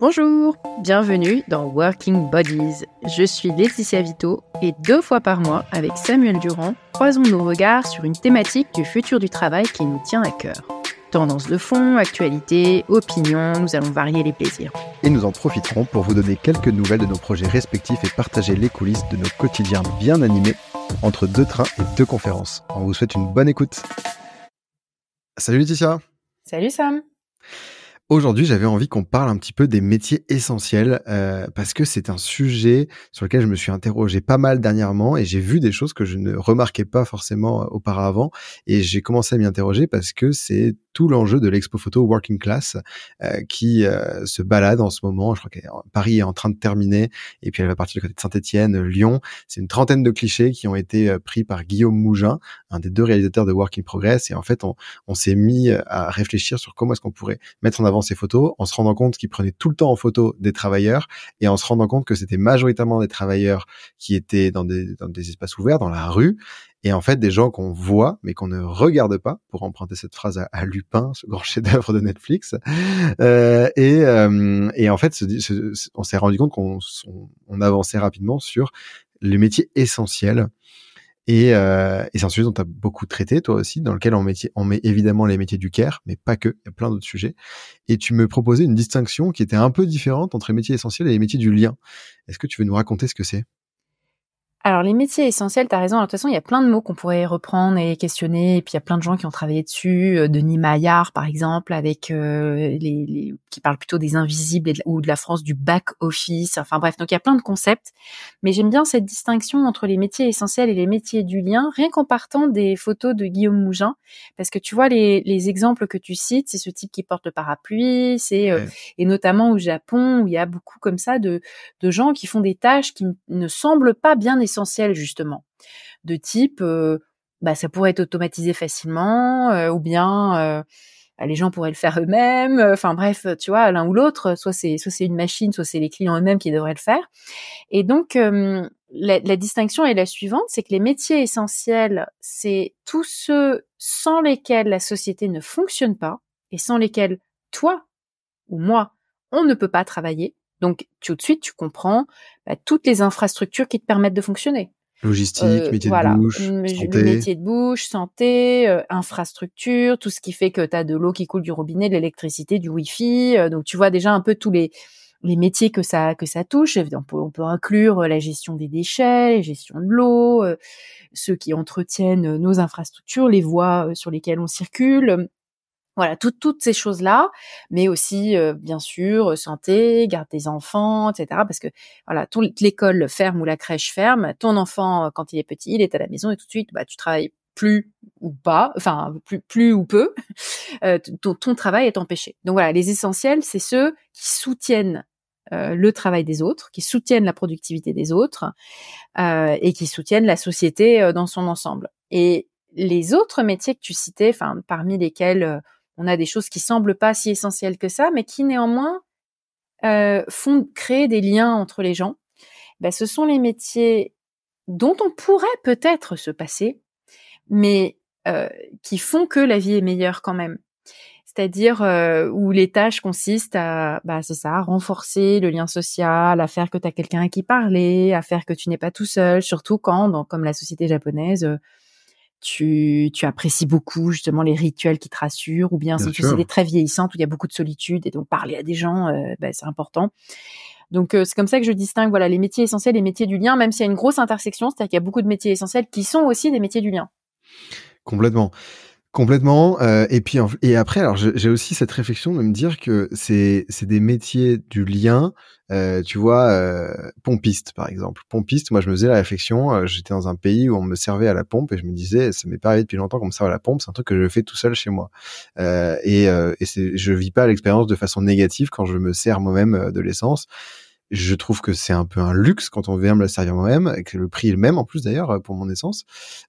Bonjour, bienvenue dans Working Bodies. Je suis Laetitia Vito et deux fois par mois, avec Samuel Durand, croisons nos regards sur une thématique du futur du travail qui nous tient à cœur. Tendance de fond, actualité, opinion, nous allons varier les plaisirs. Et nous en profiterons pour vous donner quelques nouvelles de nos projets respectifs et partager les coulisses de nos quotidiens bien animés entre deux trains et deux conférences. On vous souhaite une bonne écoute. Salut Laetitia Salut Sam Aujourd'hui, j'avais envie qu'on parle un petit peu des métiers essentiels euh, parce que c'est un sujet sur lequel je me suis interrogé pas mal dernièrement et j'ai vu des choses que je ne remarquais pas forcément euh, auparavant et j'ai commencé à m'y interroger parce que c'est tout l'enjeu de l'expo photo Working Class euh, qui euh, se balade en ce moment. Je crois que Paris est en train de terminer et puis elle va partir du côté de Saint-Etienne, Lyon. C'est une trentaine de clichés qui ont été euh, pris par Guillaume Mougin, un des deux réalisateurs de Working Progress. Et en fait, on, s'est mis à réfléchir sur comment est-ce qu'on pourrait mettre en avant ces photos en se rendant compte qu'il prenait tout le temps en photo des travailleurs et en se rendant compte que c'était majoritairement des travailleurs qui étaient dans des espaces ouverts, dans la rue, et en fait des gens qu'on voit mais qu'on ne regarde pas, pour emprunter cette phrase à, Lupin, ce grand chef-d'œuvre de Netflix. Euh, et, euh, et, en fait, on s'est rendu compte qu'on on, avançait rapidement sur les métiers essentiels. Et, euh, et c'est un sujet dont tu as beaucoup traité, toi aussi, dans lequel on, on met évidemment les métiers du care, mais pas que, il y a plein d'autres sujets. Et tu me proposais une distinction qui était un peu différente entre les métiers essentiels et les métiers du lien. Est-ce que tu veux nous raconter ce que c'est? Alors les métiers essentiels, tu as raison. de toute façon, il y a plein de mots qu'on pourrait reprendre et questionner. Et puis il y a plein de gens qui ont travaillé dessus. Euh, Denis Maillard, par exemple, avec euh, les, les, qui parle plutôt des invisibles ou de la France du back office. Enfin bref, donc il y a plein de concepts. Mais j'aime bien cette distinction entre les métiers essentiels et les métiers du lien, rien qu'en partant des photos de Guillaume Mougin, parce que tu vois les, les exemples que tu cites, c'est ce type qui porte le parapluie, c'est euh, et notamment au Japon où il y a beaucoup comme ça de de gens qui font des tâches qui ne semblent pas bien essentiel justement, de type euh, bah ça pourrait être automatisé facilement euh, ou bien euh, bah, les gens pourraient le faire eux-mêmes. Enfin bref, tu vois, l'un ou l'autre, soit c'est soit c'est une machine, soit c'est les clients eux-mêmes qui devraient le faire. Et donc la, distinction est la suivante, c'est que les métiers essentiels, c'est tous ceux sans lesquels la société ne fonctionne pas et sans lesquels toi ou moi on ne peut pas travailler. Donc tout de suite, tu comprends bah, toutes les infrastructures qui te permettent de fonctionner. Logistique, euh, métier de bouche, santé. métier de bouche, santé, euh, infrastructure, tout ce qui fait que tu as de l'eau qui coule du robinet, de l'électricité, du wifi. Euh, donc tu vois déjà un peu tous les les métiers que ça que ça touche. On peut, on peut inclure la gestion des déchets, la gestion de l'eau, ceux qui entretiennent nos infrastructures, les voies sur lesquelles on circule, voilà, toutes ces choses-là, mais aussi, euh, bien sûr, santé, garde des enfants, etc. Parce que, voilà, l'école ferme ou la crèche ferme, ton enfant, euh, quand il est petit, il est à la maison et tout de suite, bah, tu travailles plus ou pas, enfin, plus, plus ou peu, euh, ton, travail est empêché. Donc voilà, les essentiels, c'est ceux qui soutiennent le travail des autres, qui soutiennent la productivité des autres et qui soutiennent la société dans son ensemble. Et les autres métiers que tu citais, enfin, parmi lesquels on a des choses qui semblent pas si essentielles que ça, mais qui néanmoins euh, font créer des liens entre les gens. Ben, ce sont les métiers dont on pourrait peut-être se passer, mais euh, qui font que la vie est meilleure quand même. C'est-à-dire euh, où les tâches consistent à, bah, c'est ça, renforcer le lien social, à faire que tu as quelqu'un à qui parler, à faire que tu n'es pas tout seul, surtout quand, comme la société japonaise, tu, tu apprécies beaucoup justement les rituels qui te rassurent, ou bien, bien si tu es très vieillissante où il y a beaucoup de solitude et donc parler à des gens, euh, bah, c'est important. Donc euh, c'est comme ça que je distingue voilà les métiers essentiels et les métiers du lien, même s'il y a une grosse intersection, c'est-à-dire qu'il y a beaucoup de métiers essentiels qui sont aussi des métiers du lien. Complètement. Complètement. Euh, et puis et après, alors j'ai aussi cette réflexion de me dire que c'est c'est des métiers du lien. Euh, tu vois, euh, pompiste par exemple. Pompiste, moi je me faisais la réflexion. Euh, j'étais dans un pays où on me servait à la pompe et je me disais, ça m'est pas arrivé depuis longtemps qu'on me serve à la pompe. C'est un truc que je fais tout seul chez moi. Euh, et euh, et je vis pas l'expérience de façon négative quand je me sers moi-même de l'essence je trouve que c'est un peu un luxe quand on vient me la servir moi-même, et que le prix est le même en plus d'ailleurs pour mon essence.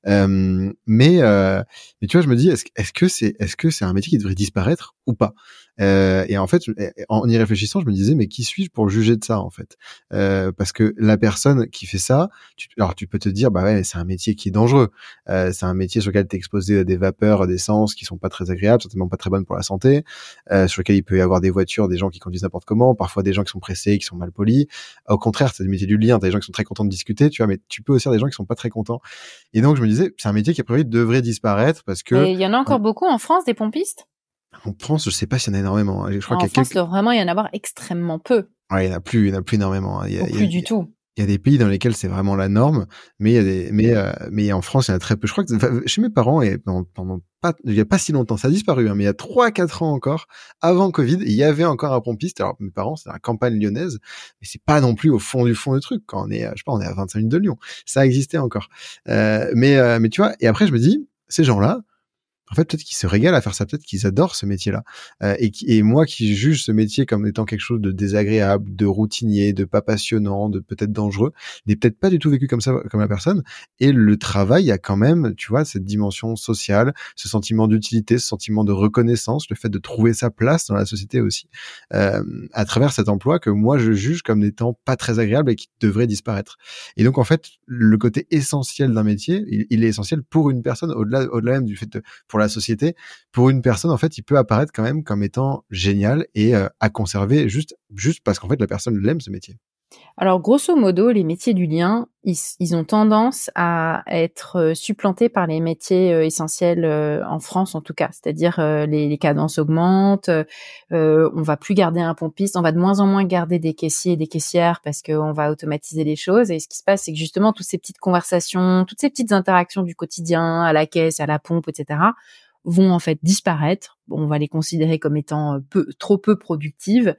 Euh, mais, euh, mais tu vois, je me dis, est-ce, est-ce que c'est, est-ce que c'est un métier qui devrait disparaître ou pas? Euh, et en fait, en y réfléchissant, je me disais, mais qui suis-je pour juger de ça en fait? Euh, Parce que la personne qui fait ça, tu, alors tu peux te dire, bah ouais, c'est un métier qui est dangereux. Euh, c'est un métier sur lequel tu es exposé à des vapeurs, à des sens qui sont pas très agréables, certainement pas très bonnes pour la santé, euh, sur lequel il peut y avoir des voitures, des gens qui conduisent n'importe comment, parfois des gens qui sont pressés, qui sont mal polis. Au contraire, c'est le métier du lien. T'as des gens qui sont très contents de discuter, tu vois, mais tu peux aussi avoir des gens qui sont pas très contents. Et donc je me disais, c'est un métier qui a priori devrait disparaître parce que. il y en a encore beaucoup en France des pompistes? En France, je sais pas s'il y en a énormément. Hein. Je crois en qu'il France, vraiment, il y en a avoir extrêmement peu. Ouais, il y en a plus, il y en a plus énormément. Hein. Il y a, plus du tout. Il y a des pays dans lesquels c'est vraiment la norme, mais il y a des, mais euh, mais en France, il y en a très peu. Je crois que chez mes parents et pendant, pendant pas, il y a pas si longtemps, ça a disparu, hein, mais il y a trois, quatre ans encore, avant Covid, il y avait encore un pompiste. Alors mes parents, c'est la campagne lyonnaise, mais c'est pas non plus au fond du fond du truc. Quand on est, je sais pas, on est à 25 minutes de Lyon, ça existait encore. Euh, mais euh, mais tu vois, et après je me dis, ces gens-là, en fait, peut-être qu'ils se régalent à faire ça, peut-être qu'ils adorent ce métier-là. Euh, et, et, moi qui juge ce métier comme étant quelque chose de désagréable, de routinier, de pas passionnant, de peut-être dangereux, n'est peut-être pas du tout vécu comme ça, comme la personne. Et le travail a quand même, tu vois, cette dimension sociale, ce sentiment d'utilité, ce sentiment de reconnaissance, le fait de trouver sa place dans la société aussi, euh, à travers cet emploi que moi je juge comme n'étant pas très agréable et qui devrait disparaître. Et donc en fait, le côté essentiel d'un métier, il, est essentiel pour une personne, au-delà, au-delà même du fait de, pour la société, pour une personne, en fait, il peut apparaître quand même comme étant génial et euh, à conserver juste, juste parce qu'en fait, la personne l'aime ce métier. Alors, grosso modo, les métiers du lien, ils, ont tendance à être euh, supplantés par les métiers euh, essentiels en France, en tout cas. C'est-à-dire, les, cadences augmentent, on va plus garder un pompiste, on va de moins en moins garder des caissiers et des caissières parce qu'on va automatiser les choses. Et ce qui se passe, c'est que justement, toutes ces petites conversations, toutes ces petites interactions du quotidien, à la caisse, à la pompe, etc., vont en fait disparaître. On va les considérer comme étant euh, trop peu productives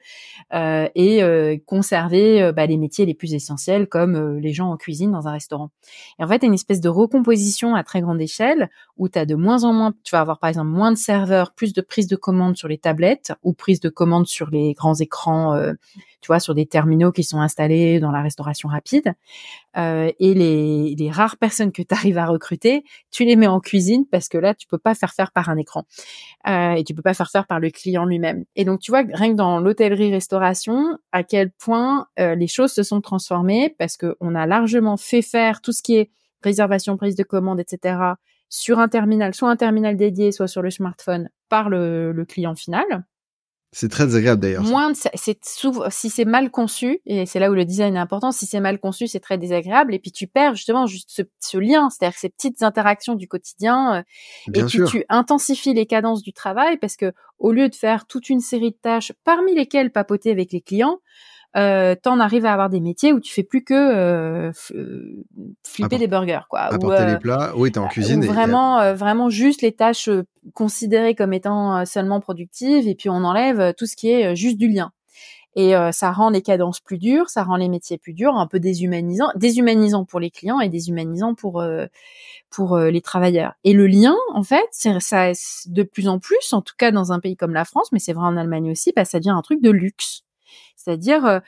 euh, et euh, conserver bah, les métiers les plus essentiels comme les gens en cuisine dans un restaurant. Et en fait, une espèce de recomposition à très grande échelle où tu as de moins en moins, tu vas avoir par exemple moins de serveurs, plus de prise de commande sur les tablettes ou prise de commande sur les grands écrans tu vois, sur des terminaux qui sont installés dans la restauration rapide. Et les, rares personnes que tu arrives à recruter, tu les mets en cuisine parce que là, tu peux pas faire faire par un écran et tu peux pas faire faire par le client lui-même. Et donc, tu vois, rien que dans l'hôtellerie-restauration, à quel point euh, les choses se sont transformées parce qu'on a largement fait faire tout ce qui est réservation, prise de commande, etc. sur un terminal, soit un terminal dédié, soit sur le smartphone par le client final. C'est très désagréable d'ailleurs. Moins, c'est si c'est mal conçu et c'est là où le design est important. Si c'est mal conçu, c'est très désagréable et puis tu perds justement juste ce, ce lien, c'est-à-dire ces petites interactions du quotidien euh, et puis tu intensifies les cadences du travail parce que au lieu de faire toute une série de tâches, parmi lesquelles papoter avec les clients, euh, t'en arrives à avoir des métiers où tu fais plus que euh, euh flipper des burgers, quoi. Apporter les euh, plats. Oui, t'es en cuisine. vraiment, vraiment juste les tâches considérées comme étant seulement productives, et puis on enlève tout ce qui est juste du lien. Et ça rend les cadences plus dures, ça rend les métiers plus durs, un peu déshumanisant, déshumanisant pour les clients et déshumanisant pour pour les travailleurs. Et le lien, en fait, c'est ça de plus en plus, en tout cas dans un pays comme la France, mais c'est vrai en Allemagne aussi, bah, ça devient un truc de luxe. C'est-à-dire, euh,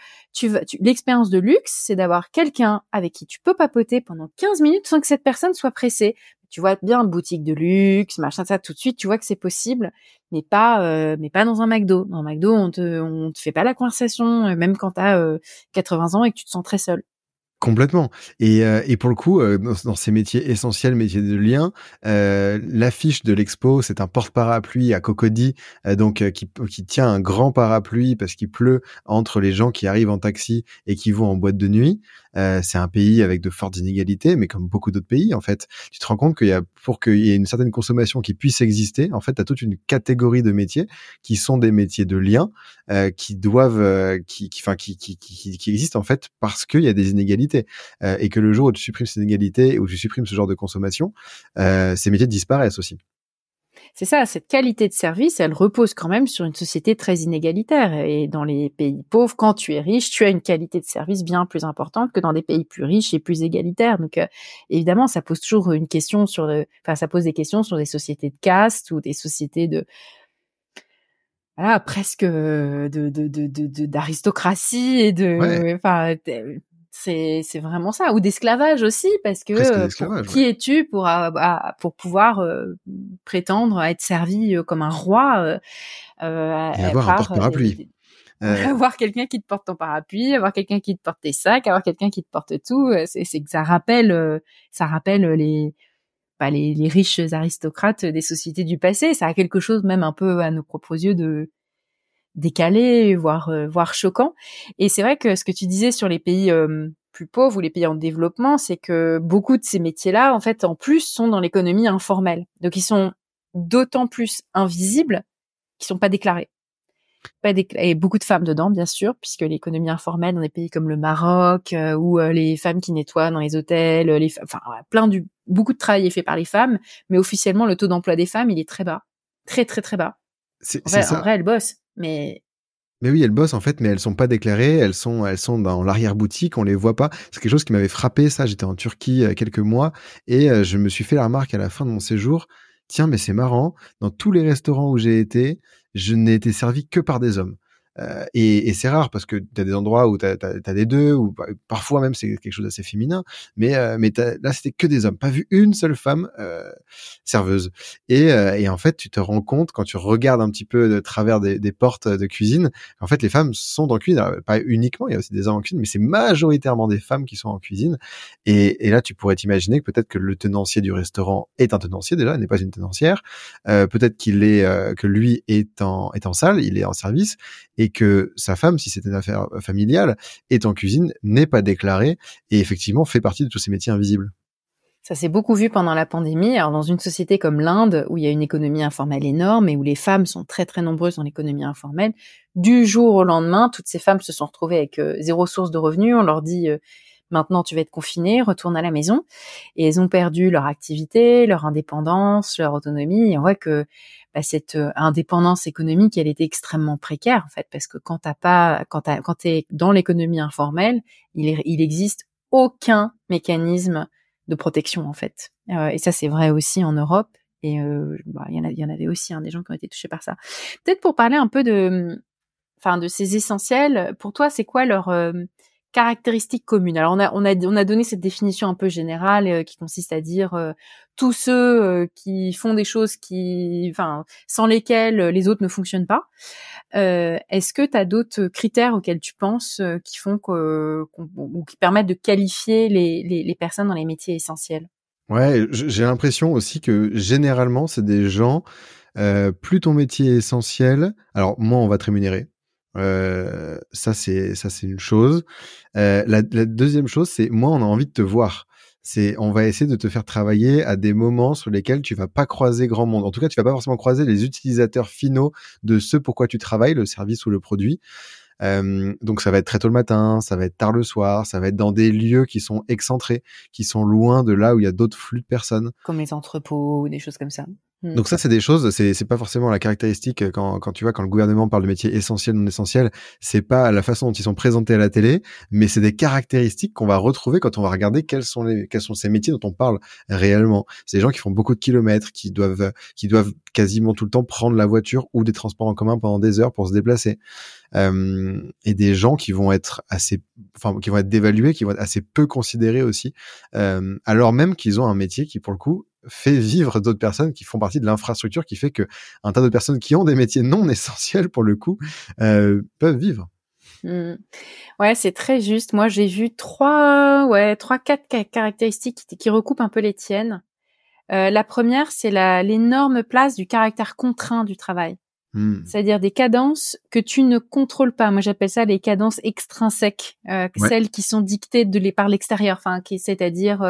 l'expérience de luxe, c'est d'avoir quelqu'un avec qui tu peux papoter pendant 15 minutes sans que cette personne soit pressée. Tu vois bien boutique de luxe, machin ça, tout de suite, tu vois que c'est possible, mais pas, euh, mais pas dans un McDo. Dans un McDo, on te, on te fait pas la conversation, euh, même quand tu as 80 ans et que tu te sens très seul. Complètement. Et, euh, et pour le coup, euh, dans, ces métiers essentiels, métiers de lien, euh, l'affiche de l'expo, c'est un porte-parapluie à Cocody, donc qui, qui tient un grand parapluie parce qu'il pleut entre les gens qui arrivent en taxi et qui vont en boîte de nuit. c'est un pays avec de fortes inégalités, mais comme beaucoup d'autres pays, en fait, tu te rends compte qu'il y a pour qu'il y ait une certaine consommation qui puisse exister, en fait, tu as toute une catégorie de métiers qui sont des métiers de lien, qui doivent, qui, qui, enfin, qui, qui, qui, qui existent en fait parce qu'il y a des inégalités euh, et que le jour où tu supprimes ces inégalités, où tu supprimes ce genre de consommation, euh, ces métiers disparaissent aussi. C'est ça, cette qualité de service, elle repose quand même sur une société très inégalitaire. Et dans les pays pauvres, quand tu es riche, tu as une qualité de service bien plus importante que dans des pays plus riches et plus égalitaires. Donc, euh, évidemment, ça pose toujours une question sur, le, enfin, ça pose des questions sur des sociétés de caste ou des sociétés de, voilà, presque de d'aristocratie de, et de, enfin, C'est c'est vraiment ça ou d'esclavage aussi parce que euh, qui es-tu pour pour pouvoir prétendre à être servi comme un roi euh, et avoir un porte-parapluie. avoir quelqu'un qui te porte ton parapluie, avoir quelqu'un qui te porte tes sacs, avoir quelqu'un qui te porte tout, c'est que ça rappelle ça rappelle les bah, les, les riches aristocrates des sociétés du passé. Ça a quelque chose même un peu à nos propres yeux de décalé, voire euh, voire choquant. Et c'est vrai que ce que tu disais sur les pays euh, plus pauvres ou les pays en développement, c'est que beaucoup de ces métiers-là, en fait, en plus, sont dans l'économie informelle. Donc, ils sont d'autant plus invisibles qu'ils sont pas déclarés. Pas Et beaucoup de femmes dedans, bien sûr, puisque l'économie informelle dans des pays comme le Maroc, euh, ou les femmes qui nettoient dans les hôtels, les enfin, plein du, beaucoup de travail est fait par les femmes, mais officiellement, le taux d'emploi des femmes, il est très bas. Très, très, très bas. C'est, en, en vrai, elles bossent. Mais mais oui, elles bossent en fait, mais elles sont pas déclarées. Elles sont, elles sont dans l'arrière boutique. On les voit pas. C'est quelque chose qui m'avait frappé. Ça, j'étais en Turquie il y a quelques mois et euh, je me suis fait la remarque à la fin de mon séjour. Tiens, mais c'est marrant. Dans tous les restaurants où j'ai été, je n'ai été servi que par des hommes. Euh, et, c'est rare parce que tu as des endroits où tu as, des deux, ou parfois même c'est quelque chose d'assez féminin, mais, euh, là c'était que des hommes, pas vu une seule femme euh, serveuse. Et, en fait, tu te rends compte quand tu regardes un petit peu de travers des, portes de cuisine, en fait les femmes sont dans cuisine, pas uniquement, il y a aussi des hommes en cuisine, mais c'est majoritairement des femmes qui sont en cuisine. Et, là, tu pourrais t'imaginer que peut-être que le tenancier du restaurant est un tenancier déjà, n'est pas une tenancière, peut-être qu'il est que lui est en est en salle, il est en service que sa femme, si c'était une affaire euh, familiale, est en cuisine, n'est pas déclarée et effectivement fait partie de tous ces métiers invisibles. Ça s'est beaucoup vu pendant la pandémie. Alors dans une société comme l'Inde, où il y a une économie informelle énorme et où les femmes sont très très nombreuses dans l'économie informelle, du jour au lendemain, toutes ces femmes se sont retrouvées avec euh, zéro source de revenus. On leur dit euh, maintenant tu vas être confiné, retourne à la maison. Et elles ont perdu leur activité, leur indépendance, leur autonomie. Et on voit que bah, cette euh, indépendance économique, elle était extrêmement précaire en fait, parce que quand t'as pas, quand t'as, quand t'es dans l'économie informelle, il, il existe aucun mécanisme de protection en fait. Euh, et ça c'est vrai aussi en Europe. Et euh, bah, il y en avait aussi hein, des gens qui ont été touchés par ça. Peut-être pour parler un peu de, enfin de ces essentiels. Pour toi, c'est quoi leur caractéristiques communes. Alors on a on a on a donné cette définition un peu générale euh, qui consiste à dire euh, tous ceux euh, qui font des choses qui enfin sans lesquelles les autres ne fonctionnent pas. Est-ce que tu as d'autres critères auxquels tu penses qui font que ou qui permettent de qualifier les, les, les personnes dans les métiers essentiels? Ouais, j'ai l'impression aussi que généralement c'est des gens plus ton métier est essentiel, alors moins on va te rémunérer. Euh, ça c'est ça c'est une chose. Euh, la, la, deuxième chose, c'est moi on a envie de te voir. C'est on va essayer de te faire travailler à des moments sur lesquels tu vas pas croiser grand monde. En tout cas, tu vas pas forcément croiser les utilisateurs finaux de ce pourquoi tu travailles, le service ou le produit. Euh, donc ça va être très tôt le matin, ça va être tard le soir, ça va être dans des lieux qui sont excentrés, qui sont loin de là où il y a d'autres flux de personnes. Comme les entrepôts ou des choses comme ça. Hmm. Donc ça, c'est des choses, c'est pas forcément la caractéristique quand quand tu vois quand le gouvernement parle de métiers essentiels non essentiels, c'est pas la façon dont ils sont présentés à la télé, mais c'est des caractéristiques qu'on va retrouver quand on va regarder quels sont les quels sont ces métiers dont on parle réellement. C'est des gens qui font beaucoup de kilomètres, qui doivent qui doivent quasiment tout le temps prendre la voiture ou des transports en commun pendant des heures pour se déplacer. Euh, et des gens qui vont être assez, enfin, qui vont être dévalués, qui vont être assez peu considérés aussi, euh, alors même qu'ils ont un métier qui, pour le coup, fait vivre d'autres personnes qui font partie de l'infrastructure qui fait que un tas de personnes qui ont des métiers non essentiels pour le coup euh, peuvent vivre. Mmh. Ouais, c'est très juste. Moi, j'ai vu trois, ouais, trois, quatre caractéristiques qui, recoupent un peu les tiennes. Euh, la première, c'est l'énorme place du caractère contraint du travail. Mmh. C'est-à-dire des cadences que tu ne contrôles pas. Moi, j'appelle ça les cadences extrinsèques, euh, celles qui sont dictées de les par l'extérieur. Enfin, c'est-à-dire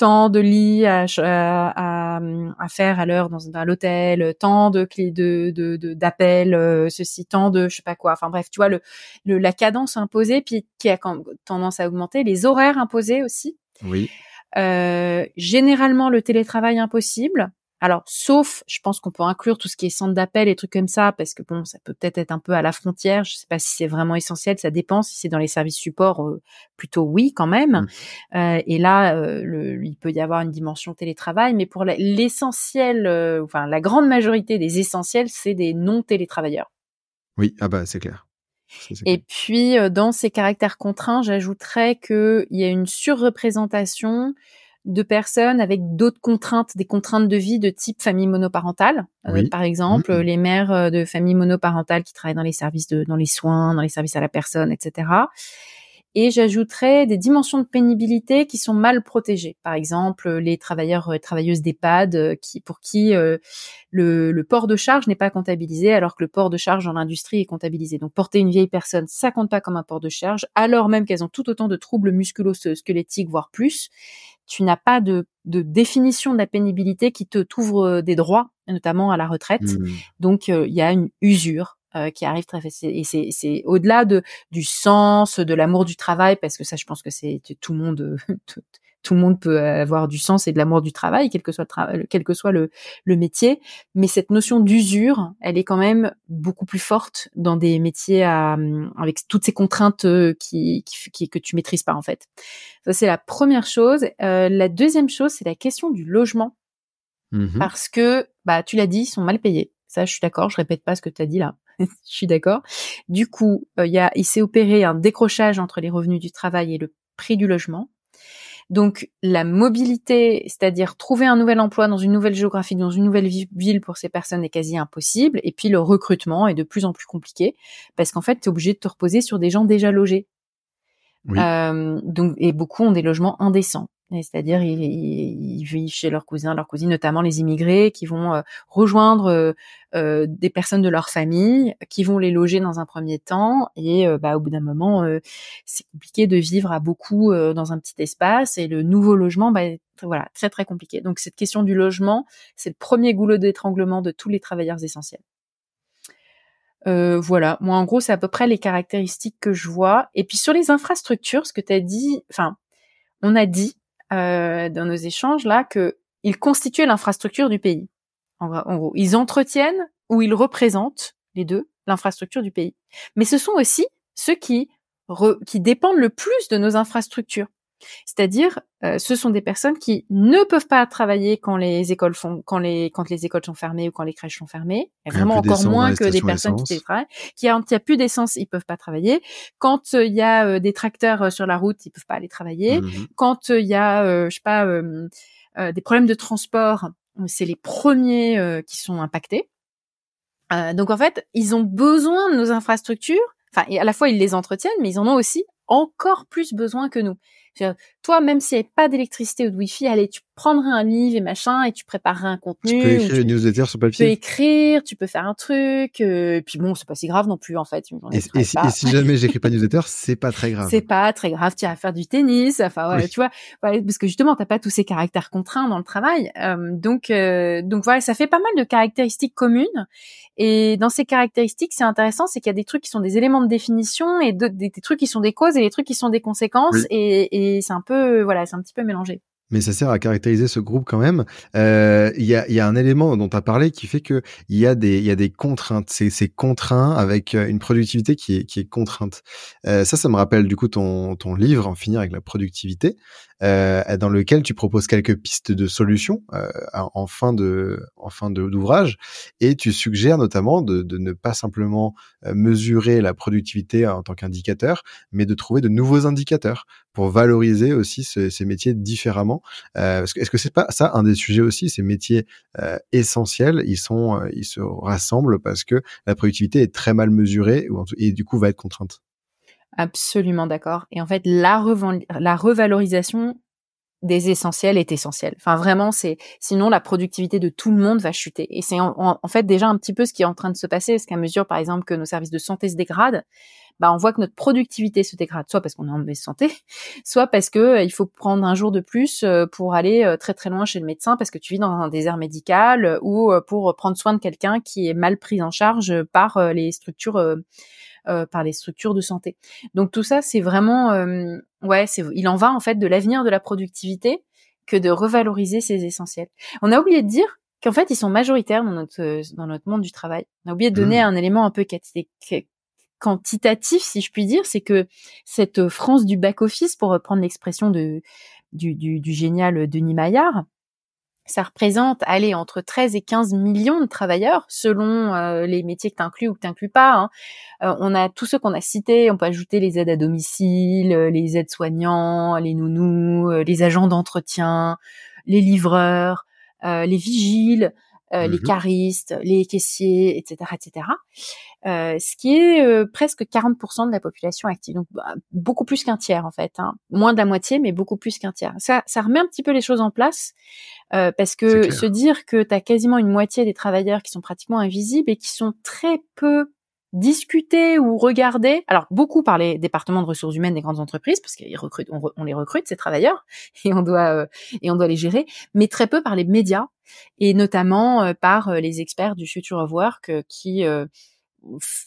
tant de lits à, à, à faire à l'heure dans, dans l'hôtel, tant de clés de d'appels, euh, ceci, tant de je sais pas quoi. Enfin bref, tu vois le, le la cadence imposée, puis qui a tendance à augmenter, les horaires imposés aussi. Oui. Euh, généralement le télétravail impossible. Alors, sauf, je pense qu'on peut inclure tout ce qui est centre d'appel et trucs comme ça, parce que bon, ça peut peut-être être un peu à la frontière. Je sais pas si c'est vraiment essentiel, ça dépend. Si c'est dans les services support, euh, plutôt oui quand même. Mmh. Euh, et là, euh, le, il peut y avoir une dimension télétravail, mais pour l'essentiel, enfin la grande majorité des essentiels, c'est des non télétravailleurs. Oui, ah bah c'est clair. Et puis, dans ces caractères contraints, j'ajouterais qu'il y a une surreprésentation de personnes avec d'autres contraintes, des contraintes de vie de type famille monoparentale. Euh, par exemple, mmh. les mères euh, de famille monoparentale qui travaillent dans les services de, dans les soins, dans les services à la personne, etc. Et j'ajouterais des dimensions de pénibilité qui sont mal protégées. Par exemple, les travailleurs et euh, travailleuses d'EHPAD qui, pour qui le, le, port de charge n'est pas comptabilisé alors que le port de charge dans l'industrie est comptabilisé. Donc porter une vieille personne, ça compte pas comme un port de charge, alors même qu'elles ont tout autant de troubles musculo-squelettiques, voire plus tu n'as pas de, définition de la pénibilité qui te t'ouvre euh, des droits, notamment à la retraite. Mmh. Donc euh, il y a une usure euh, qui arrive très facile et c'est c'est au-delà de du sens, de l'amour du travail parce que ça je pense que c'est tout le monde tout le monde peut avoir du sens et de l'amour du travail, quel que soit le travail, quel que soit le, le métier. Mais cette notion d'usure, elle est quand même beaucoup plus forte dans des métiers à, avec toutes ces contraintes euh, qui, qui, que tu maîtrises pas en fait. Ça c'est la première chose. Euh, la deuxième chose, c'est la question du logement, mmh parce que bah tu l'as dit, ils sont mal payés. Ça, je suis d'accord. Je répète pas ce que tu as dit là. je suis d'accord. Du coup, euh, y a, il s'est opéré un décrochage entre les revenus du travail et le prix du logement. Donc la mobilité, c'est-à-dire trouver un nouvel emploi dans une nouvelle géographie, dans une nouvelle ville pour ces personnes est quasi impossible. Et puis le recrutement est de plus en plus compliqué parce qu'en fait, tu es obligé de te reposer sur des gens déjà logés. Euh, donc, et beaucoup ont des logements indécents. C'est-à-dire ils, vivent chez leurs cousins, leurs cousines, notamment les immigrés, qui vont euh, rejoindre euh, des personnes de leur famille, qui vont les loger dans un premier temps, et bah, au bout d'un moment, c'est compliqué de vivre à beaucoup dans un petit espace, et le nouveau logement, bah, voilà, très très compliqué. Donc cette question du logement, c'est le premier goulot d'étranglement de tous les travailleurs essentiels. Voilà, moi en gros c'est à peu près les caractéristiques que je vois. Et puis sur les infrastructures, ce que tu as dit, enfin, on a dit euh, dans nos échanges là que ils constituent l'infrastructure du pays. En, gros, ils entretiennent ou ils représentent les deux l'infrastructure du pays. Mais ce sont aussi ceux qui qui dépendent le plus de nos infrastructures. C'est-à-dire, euh, ce sont des personnes qui ne peuvent pas travailler quand les écoles font, quand les, quand les écoles sont fermées ou quand les crèches sont fermées. Vraiment encore moins que des personnes qui télétravaillent. Qui a, qui a plus d'essence, ils peuvent pas travailler. Quand euh, il y a euh, des tracteurs sur la route, ils peuvent pas aller travailler. Mmh quand il y a, je sais pas, des problèmes de transport, c'est les premiers qui sont impactés. donc en fait, ils ont besoin de nos infrastructures. Enfin, à la fois ils les entretiennent, mais ils en ont aussi encore plus besoin que nous. Toi, même s'il n'y avait pas d'électricité ou de wifi, allez, tu prendrais un livre et machin et tu préparerais un contenu. Tu peux écrire une newsletter sur papier. Tu peux écrire, tu peux faire un truc. Euh, et puis bon, c'est pas si grave non plus en fait. Et, si, et, si, jamais j'écris pas de newsletter, c'est pas très grave. C'est pas très grave. Tu vas faire du tennis. Enfin, ouais, tu vois, parce que justement, t'as pas tous ces caractères contraints dans le travail. Euh, donc, euh, donc voilà, ça fait pas mal de caractéristiques communes. Et dans ces caractéristiques, c'est intéressant, c'est qu'il y a des trucs qui sont des éléments de définition et des, trucs qui sont des causes et des trucs qui sont des conséquences. Et, et c'est un peu, voilà, c'est un petit peu mélangé mais ça sert à caractériser ce groupe quand même. Euh, il y, a, un élément dont tu as parlé qui fait qu'il y, a des, y a des contraintes. C'est contraint avec euh, une productivité qui est, contrainte. Euh, ça, ça me rappelle du coup ton, ton livre, En finir avec la productivité, dans lequel tu proposes quelques pistes de solutions euh, en fin de en fin d'ouvrage et tu suggères notamment de, de ne pas simplement euh, mesurer la productivité en tant qu'indicateur, mais de trouver de nouveaux indicateurs pour valoriser aussi ces métiers différemment. Euh, Est-ce que c'est pas ça un des sujets aussi Ces métiers euh, essentiels, ils sont, ils se rassemblent parce que la productivité est très mal mesurée et du coup va être contrainte. Absolument d'accord. Et en fait, la, revalorisation des essentiels est essentielle. Enfin, vraiment, c'est sinon la productivité de tout le monde va chuter. Et c'est en, fait déjà un petit peu ce qui est en train de se passer, parce qu'à mesure, par exemple, que nos services de santé se dégradent, bah on voit que notre productivité se dégrade, soit parce qu'on est en mauvaise santé, soit parce que euh, il faut prendre un jour de plus euh, pour aller euh, très très loin chez le médecin parce que tu vis dans un désert médical ou pour prendre soin de quelqu'un qui est mal pris en charge par les structures par les structures de santé. Donc tout ça, c'est vraiment, euh, ouais, c'est, il en va en fait de l'avenir de la productivité que de revaloriser ces essentiels. On a oublié de dire qu'en fait, ils sont majoritaires dans notre dans notre monde du travail. On a oublié de donner mmh. un élément un peu quantitatif, si je puis dire, c'est que cette France du back office, pour reprendre l'expression de du, du, du génial Denis Maillard, ça représente, allez, entre 13 et 15 millions de travailleurs, selon euh, les métiers que tu ou que tu pas. Hein. Euh, on a tous ceux qu'on a cités, on peut ajouter les aides à domicile, euh, les aides soignants, les nounous, les agents d'entretien, les livreurs, les vigiles, les mmh caristes, les caissiers, etc., etc. Euh, ce qui est euh, presque 40% de la population active, donc bah, beaucoup plus qu'un tiers en fait, hein. moins de la moitié, mais beaucoup plus qu'un tiers. Ça, ça remet un petit peu les choses en place euh, parce que se dire que tu as quasiment une moitié des travailleurs qui sont pratiquement invisibles et qui sont très peu discutés ou regardés, alors beaucoup par les départements de ressources humaines des grandes entreprises parce qu'ils recrutent, on, les recrute ces travailleurs et on doit et on doit les gérer, mais très peu par les médias et notamment par les experts du Future of Work qui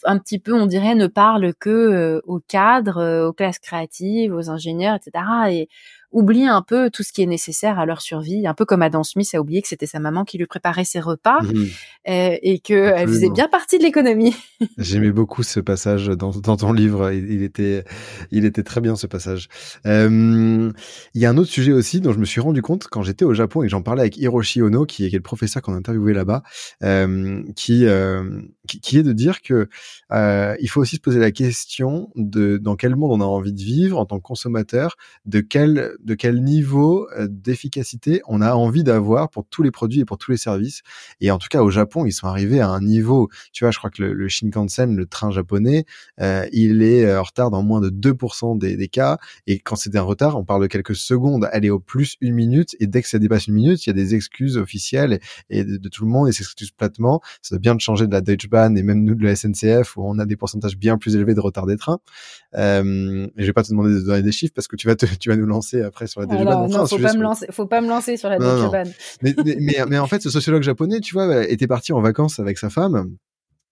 un petit peu, on dirait, ne parle que euh, aux cadres, euh, aux classes créatives, aux ingénieurs, etc. Et oublie un peu tout ce qui est nécessaire à leur survie, un peu comme Adam Smith a oublié que c'était sa maman qui lui préparait ses repas mmh euh, et qu'elle faisait bien partie de l'économie. J'aimais beaucoup ce passage dans, dans ton livre, il, était, il était très bien ce passage. Euh, il y a un autre sujet aussi dont je me suis rendu compte quand j'étais au Japon et j'en parlais avec Hiroshi Ono, qui est, qui est le professeur qu'on a interviewé là-bas, euh, qui, euh, qui, qui, est de dire que euh, il faut aussi se poser la question de dans quel monde on a envie de vivre en tant que consommateur, de quel de quel niveau euh, d'efficacité on a envie d'avoir pour tous les produits et pour tous les services. Et en tout cas, au Japon, ils sont arrivés à un niveau, tu vois, je crois que le, Shinkansen, le train japonais, euh, il est euh, en retard dans moins de 2% des, des, cas. Et quand c'est un retard, on parle de quelques secondes, elle est au plus une minute. Et dès que ça dépasse une minute, il y a des excuses officielles et, de, tout le monde et s'excuse platement. Ça doit bien changer de la Deutsche Bahn et même nous de la SNCF où on a des pourcentages bien plus élevés de retard des trains. Euh, je vais pas te demander de donner des chiffres parce que tu vas te, tu vas nous lancer après sur la Deutsche Bahn. Non, faut pas me lancer, faut pas me lancer sur la. Mais, mais, mais, en fait, ce sociologue japonais, tu vois, était parti en vacances avec sa femme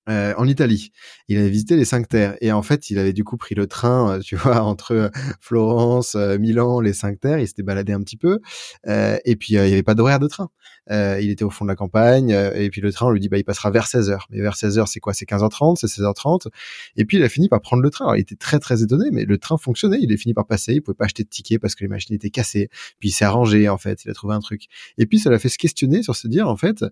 euh, en Italie. Il avait visité les cinq terres et en fait, il avait du coup pris le train, euh, tu vois, entre euh, Florence, Milan, les cinq terres. Il s'était baladé un petit peu et puis il y avait pas d'horaire de train. il était au fond de la campagne et puis le train on lui dit bah il passera vers 16 h Mais vers 16 h c'est quoi? C'est 15h30, c'est 16h30. Et puis il a fini par prendre le train. Alors, il était très très étonné, mais le train fonctionnait. Il est fini par passer. Il pouvait pas acheter de ticket parce que les machines étaient cassées. Puis il s'est arrangé en fait. Il a trouvé un truc. Et puis ça l'a fait se questionner sur se dire en fait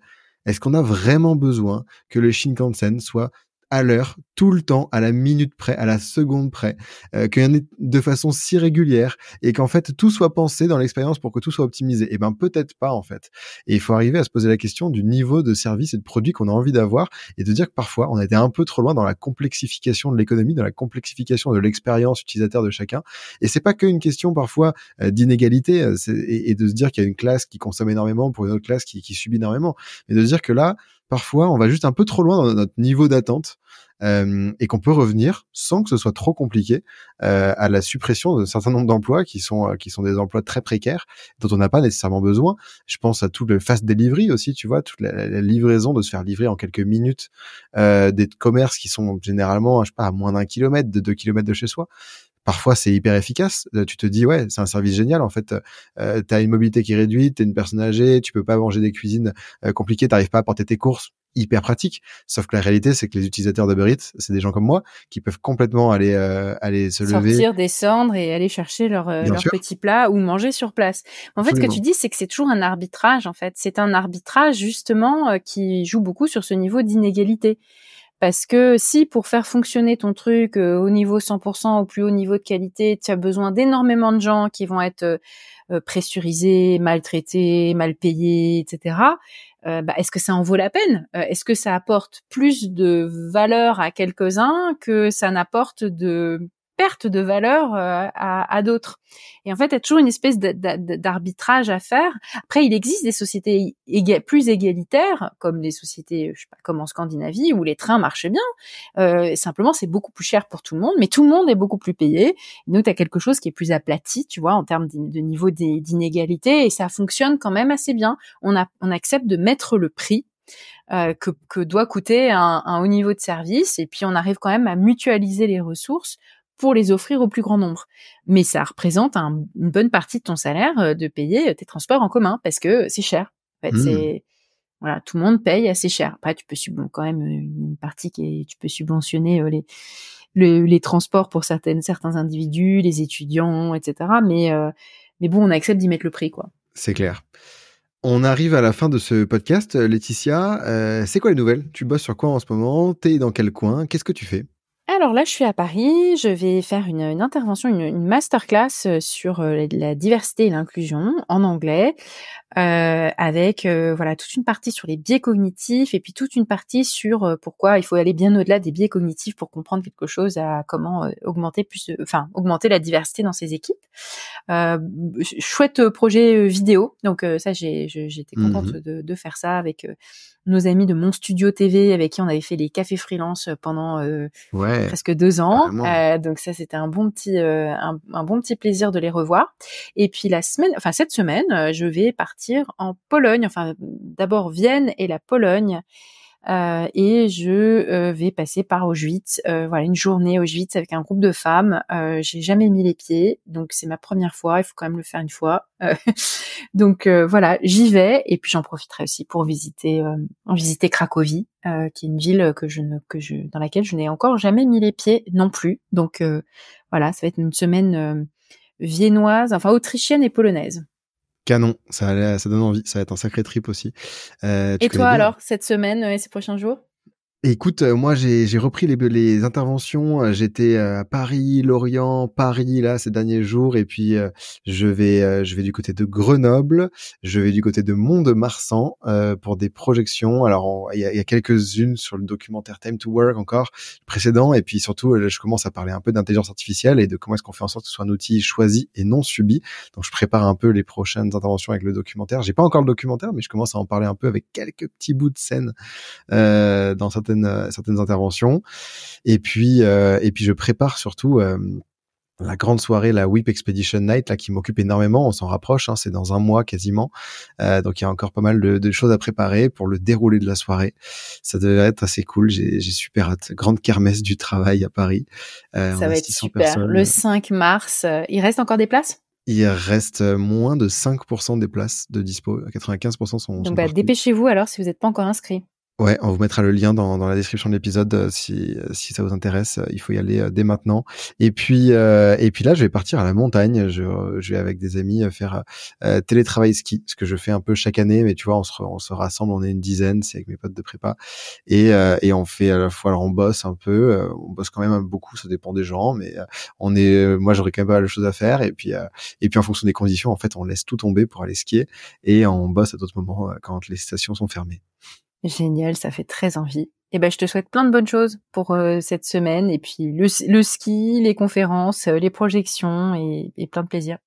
est-ce qu'on a vraiment besoin que le Shinkansen soit à l'heure, tout le temps, à la minute près, à la seconde près, euh, qu'il y en ait de façon si régulière et qu'en fait tout soit pensé dans l'expérience pour que tout soit optimisé. Eh ben peut-être pas en fait. Et il faut arriver à se poser la question du niveau de service et de produit qu'on a envie d'avoir et de dire que parfois on a été un peu trop loin dans la complexification de l'économie, dans la complexification de l'expérience utilisateur de chacun. Et c'est pas qu'une question parfois euh, d'inégalité euh, et, de se dire qu'il y a une classe qui consomme énormément pour une autre classe qui, qui subit énormément, mais de se dire que là parfois on va juste un peu trop loin dans notre niveau d'attente euh, et qu'on peut revenir sans que ce soit trop compliqué euh, à la suppression d'un certain nombre d'emplois qui sont euh, qui sont des emplois très précaires dont on n'a pas nécessairement besoin. Je pense à tout le fast delivery aussi, tu vois, toute la, livraison de se faire livrer en quelques minutes des commerces qui sont généralement, je sais pas, à moins d'un kilomètre, de deux kilomètres de chez soi parfois c'est hyper efficace. Euh, tu te dis ouais, c'est un service génial en fait. Euh, tu as une mobilité qui est réduite, tu es une personne âgée, tu peux pas manger des cuisines euh, compliquées, t'arrives pas à porter tes courses, hyper pratique. Sauf que la réalité c'est que les utilisateurs d'Uber Eats, c'est des gens comme moi qui peuvent complètement aller euh, aller se lever, sortir, descendre et aller chercher leur leur petit plat ou manger sur place. En fait, ce que tu dis c'est que c'est toujours un arbitrage en fait. C'est un arbitrage justement qui joue beaucoup sur ce niveau d'inégalité. Parce que si pour faire fonctionner ton truc euh, au niveau 100%, au plus haut niveau de qualité, tu as besoin d'énormément de gens qui vont être euh, euh, pressurisés, maltraités, mal payés, etc. bah, est-ce que ça en vaut la peine? Est-ce que ça apporte plus de valeur à quelques-uns que ça n'apporte de perte de valeur euh, à, d'autres. Et en fait, il y a toujours une espèce d'arbitrage à faire. Après, il existe des sociétés plus égalitaires, comme des sociétés, je sais pas, comme en Scandinavie, où les trains marchaient bien. Euh, simplement, c'est beaucoup plus cher pour tout le monde, mais tout le monde est beaucoup plus payé. Donc, tu as quelque chose qui est plus aplati, tu vois, en termes de niveau d'inégalité, et ça fonctionne quand même assez bien. On, accepte de mettre le prix euh, que, doit coûter un, haut niveau de service, et puis on arrive quand même à mutualiser les ressources pour les offrir au plus grand nombre. Mais ça représente une bonne partie de ton salaire euh, de payer tes transports en commun parce que c'est cher. En fait, mmh. c'est voilà, tout le monde paye assez cher. Après, tu peux quand même une partie qui est, tu peux subventionner euh, les les transports pour certaines certains individus, les étudiants, etc. Mais euh, mais bon, on accepte d'y mettre le prix, quoi. C'est clair. On arrive à la fin de ce podcast. Laetitia, euh, c'est quoi les nouvelles? Tu bosses sur quoi en ce moment? T'es dans quel coin? Qu'est-ce que tu fais? Alors là, je suis à Paris. Je vais faire une, intervention, une, masterclass euh, sur euh, la diversité et l'inclusion en anglais, euh, avec voilà toute une partie sur les biais cognitifs et puis toute une partie sur pourquoi il faut aller bien au-delà des biais cognitifs pour comprendre quelque chose, à comment augmenter plus, enfin augmenter la diversité dans ses équipes. chouette projet vidéo, donc ça j'ai j'étais contente mmh de, de, faire ça avec nos amis de Mon Studio TV avec qui on avait fait les cafés freelance pendant euh, presque deux ans. Euh, donc ça, c'était un bon petit, euh, un, bon petit plaisir de les revoir. Et puis la semaine, enfin cette semaine, je vais partir en Pologne. Enfin, d'abord Vienne et la Pologne. Euh, et je euh, vais passer par Auschwitz, euh, voilà une journée Auschwitz avec un groupe de femmes. J'ai jamais mis les pieds, donc c'est ma première fois. Il faut quand même le faire une fois. donc voilà, j'y vais et puis j'en profiterai aussi pour visiter, visiter Cracovie, qui est une ville que je que je, dans laquelle je n'ai encore jamais mis les pieds non plus. Donc voilà, ça va être une semaine viennoise, enfin autrichienne et polonaise. Canon, ça, ça donne envie, ça va être un sacré trip aussi. Euh, et toi alors, cette semaine et ces prochains jours? Écoute, euh, moi j'ai repris les, les interventions. Euh, j'étais à Paris, Lorient, Paris là ces derniers jours, et puis euh, je vais je vais du côté de Grenoble, je vais du côté de Mont-de-Marsan pour des projections. Alors il y a, a quelques-unes sur le documentaire Time to Work encore précédent, et puis surtout je commence à parler un peu d'intelligence artificielle et de comment est-ce qu'on fait en sorte que ce soit un outil choisi et non subi. Donc je prépare un peu les prochaines interventions avec le documentaire. J'ai pas encore le documentaire, mais je commence à en parler un peu avec quelques petits bouts de scène dans certaines euh, certaines interventions. Et puis euh, et puis je prépare surtout euh, la grande soirée, la Whip Expedition Night, là, qui m'occupe énormément. On s'en rapproche, hein, c'est dans un mois quasiment. donc il y a encore pas mal de, choses à préparer pour le déroulé de la soirée. Ça devrait être assez cool. J'ai super hâte. Grande kermesse du travail à Paris. Ça va être super. Le 5 mars, il reste encore des places? Il reste moins de 5% des places de dispo. 95% sont. Donc bah, dépêchez-vous alors si vous n'êtes pas encore inscrit. Ouais, on vous mettra le lien dans, dans la description de l'épisode euh, si, si ça vous intéresse. Euh, il faut y aller euh, dès maintenant. Et puis et puis là, je vais partir à la montagne. Je, je vais avec des amis faire télétravail ski, ce que je fais un peu chaque année. Mais tu vois, on se, on se rassemble, on est une dizaine, c'est avec mes potes de prépa, et et on fait à la fois, alors on bosse un peu, on bosse quand même beaucoup, ça dépend des gens, mais on est, moi j'aurais quand même pas mal de choses à faire. Et puis et puis en fonction des conditions, en fait, on laisse tout tomber pour aller skier et on bosse à d'autres moments quand les stations sont fermées. Génial, ça fait très envie. Et eh ben, je te souhaite plein de bonnes choses pour euh, cette semaine et puis le, ski, les conférences, euh, les projections et, et, plein de plaisir.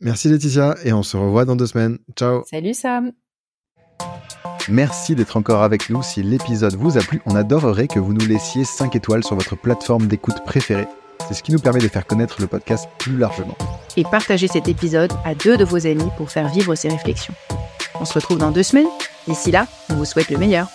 Merci Laetitia et on se revoit dans deux semaines. Ciao. Salut Sam. Merci d'être encore avec nous. Si l'épisode vous a plu, on adorerait que vous nous laissiez 5 étoiles sur votre plateforme d'écoute préférée. C'est ce qui nous permet de faire connaître le podcast plus largement. Et partagez cet épisode à deux de vos amis pour faire vivre ces réflexions. On se retrouve dans deux semaines D'ici là, on vous souhaite le meilleur.